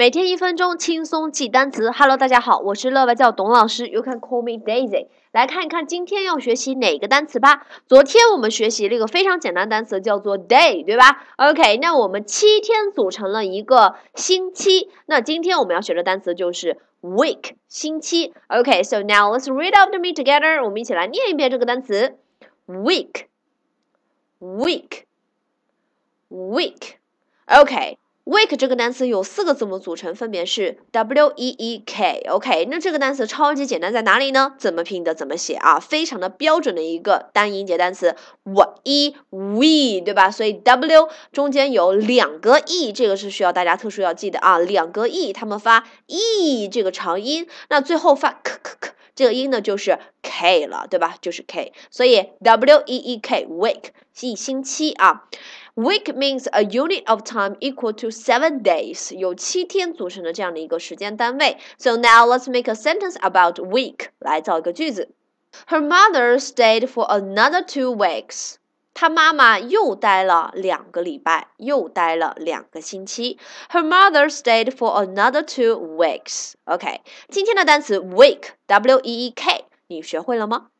每天一分钟轻松记单词。Hello，大家好，我是乐外教董老师，You can call me Daisy。来看一看今天要学习哪个单词吧。昨天我们学习了一个非常简单单词，叫做 day，对吧？OK，那我们七天组成了一个星期。那今天我们要学的单词就是 week，星期。OK，so now let's read after me together。我们一起来念一遍这个单词，week，week，week。OK。Week 这个单词有四个字母组成，分别是 w e e k。OK，那这个单词超级简单在哪里呢？怎么拼的？怎么写啊？非常的标准的一个单音节单词，w e we，对吧？所以 w 中间有两个 e，这个是需要大家特殊要记的啊。两个 e，它们发 e 这个长音，那最后发 k k k 这个音呢就是 k 了，对吧？就是 k，所以 w e e k，week 一星期啊。Week means a unit of time equal to seven days，有七天组成的这样的一个时间单位。So now let's make a sentence about week，来造一个句子。Her mother stayed for another two weeks。她妈妈又待了两个礼拜，又待了两个星期。Her mother stayed for another two weeks。OK，今天的单词 week，W E E K， 你学会了吗？